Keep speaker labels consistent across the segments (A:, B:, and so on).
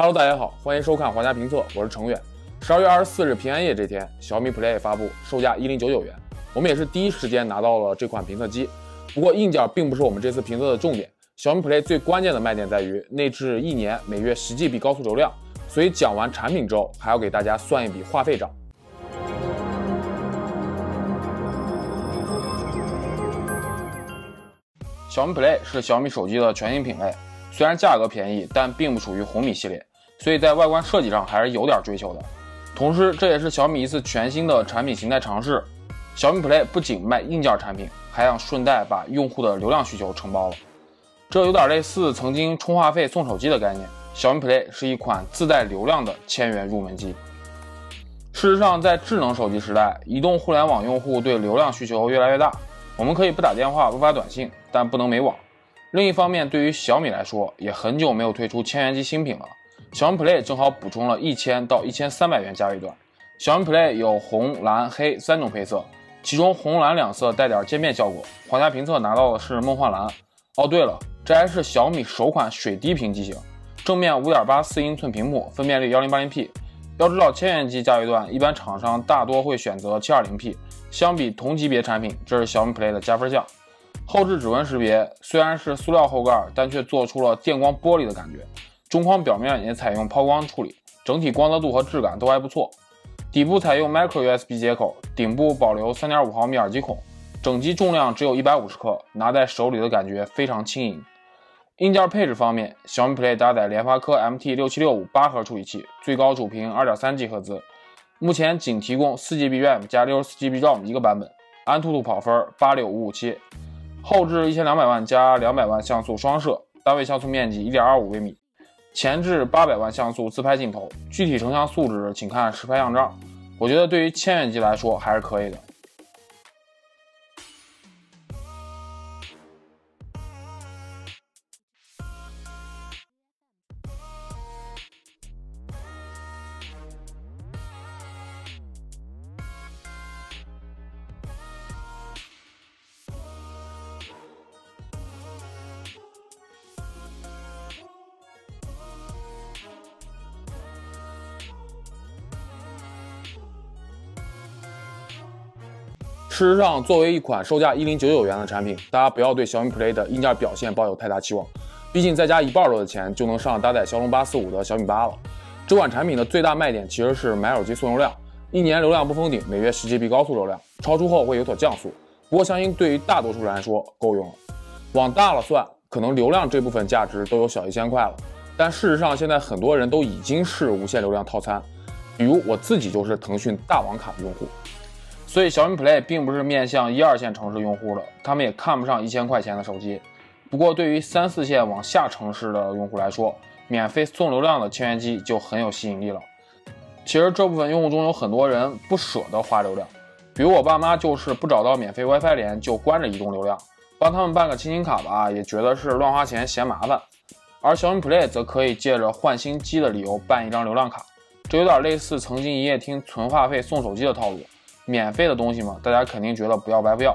A: Hello，大家好，欢迎收看皇家评测，我是程远。十二月二十四日平安夜这天，小米 Play 发布，售价一零九九元。我们也是第一时间拿到了这款评测机。不过硬件并不是我们这次评测的重点，小米 Play 最关键的卖点在于内置一年，每月十 GB 高速流量。所以讲完产品之后，还要给大家算一笔话费账。小米 Play 是小米手机的全新品类，虽然价格便宜，但并不属于红米系列，所以在外观设计上还是有点追求的。同时，这也是小米一次全新的产品形态尝试。小米 Play 不仅卖硬件产品，还想顺带把用户的流量需求承包了。这有点类似曾经充话费送手机的概念。小米 Play 是一款自带流量的千元入门机。事实上，在智能手机时代，移动互联网用户对流量需求越来越大。我们可以不打电话、不发短信，但不能没网。另一方面，对于小米来说，也很久没有推出千元机新品了。小米 Play 正好补充了一千到一千三百元价位段。小米 Play 有红、蓝、黑三种配色，其中红蓝两色带点渐变效果。皇家评测拿到的是梦幻蓝。哦，对了，这还是小米首款水滴屏机型，正面五点八四英寸屏幕，分辨率幺零八零 P。要知道，千元机价位段一般厂商大多会选择七二零 P。相比同级别产品，这是小米 Play 的加分项。后置指纹识别虽然是塑料后盖，但却做出了电光玻璃的感觉。中框表面也采用抛光处理，整体光泽度和质感都还不错。底部采用 Micro USB 接口，顶部保留3.5毫米耳机孔。整机重量只有一百五十克，拿在手里的感觉非常轻盈。硬件配置方面，小米 Play 搭载联发科 MT 六七六五八核处理器，最高主频二点三 G 赫兹。目前仅提供四 GB RAM 加六十四 GB ROM 一个版本，安兔兔跑分八六五五七，后置一千两百万加两百万像素双摄，单位像素面积一点二五微米，前置八百万像素自拍镜头，具体成像素质请看实拍样照。我觉得对于千元机来说还是可以的。事实上，作为一款售价一零九九元的产品，大家不要对小米 Play 的硬件表现抱有太大期望。毕竟再加一半多的钱就能上搭载骁龙八四五的小米八了。这款产品的最大卖点其实是买手机送流量，一年流量不封顶，每月十 GB 高速流量，超出后会有所降速。不过相信对于大多数人来说够用了。往大了算，可能流量这部分价值都有小一千块了。但事实上，现在很多人都已经是无限流量套餐，比如我自己就是腾讯大网卡的用户。所以小米 Play 并不是面向一二线城市用户的，他们也看不上一千块钱的手机。不过对于三四线往下城市的用户来说，免费送流量的千元机就很有吸引力了。其实这部分用户中有很多人不舍得花流量，比如我爸妈就是不找到免费 WiFi 连就关着移动流量，帮他们办个亲情卡吧，也觉得是乱花钱嫌麻烦。而小米 Play 则可以借着换新机的理由办一张流量卡，这有点类似曾经营业厅存话费送手机的套路。免费的东西嘛，大家肯定觉得不要白不要。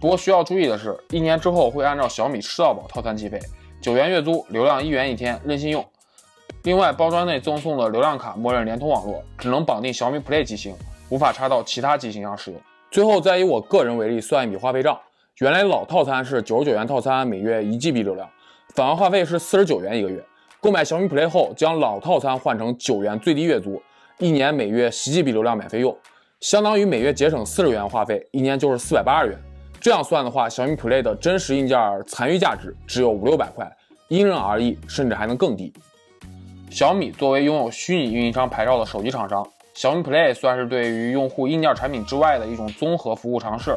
A: 不过需要注意的是，一年之后会按照小米吃到饱套餐计费，九元月租，流量一元一天，任性用。另外，包装内赠送的流量卡默认联通网络，只能绑定小米 Play 机型，无法插到其他机型上使用。最后再以我个人为例算一笔话费账，原来老套餐是九十九元套餐，每月一 GB 流量，返还话费是四十九元一个月。购买小米 Play 后，将老套餐换成九元最低月租，一年每月十 GB 流量免费用。相当于每月节省四十元话费，一年就是四百八十元。这样算的话，小米 Play 的真实硬件残余价值只有五六百块，因人而异，甚至还能更低。小米作为拥有虚拟运营商牌照的手机厂商，小米 Play 算是对于用户硬件产品之外的一种综合服务尝试。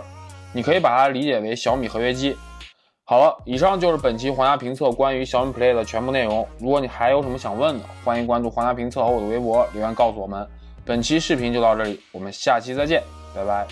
A: 你可以把它理解为小米合约机。好了，以上就是本期皇家评测关于小米 Play 的全部内容。如果你还有什么想问的，欢迎关注皇家评测和我的微博留言告诉我们。本期视频就到这里，我们下期再见，拜拜。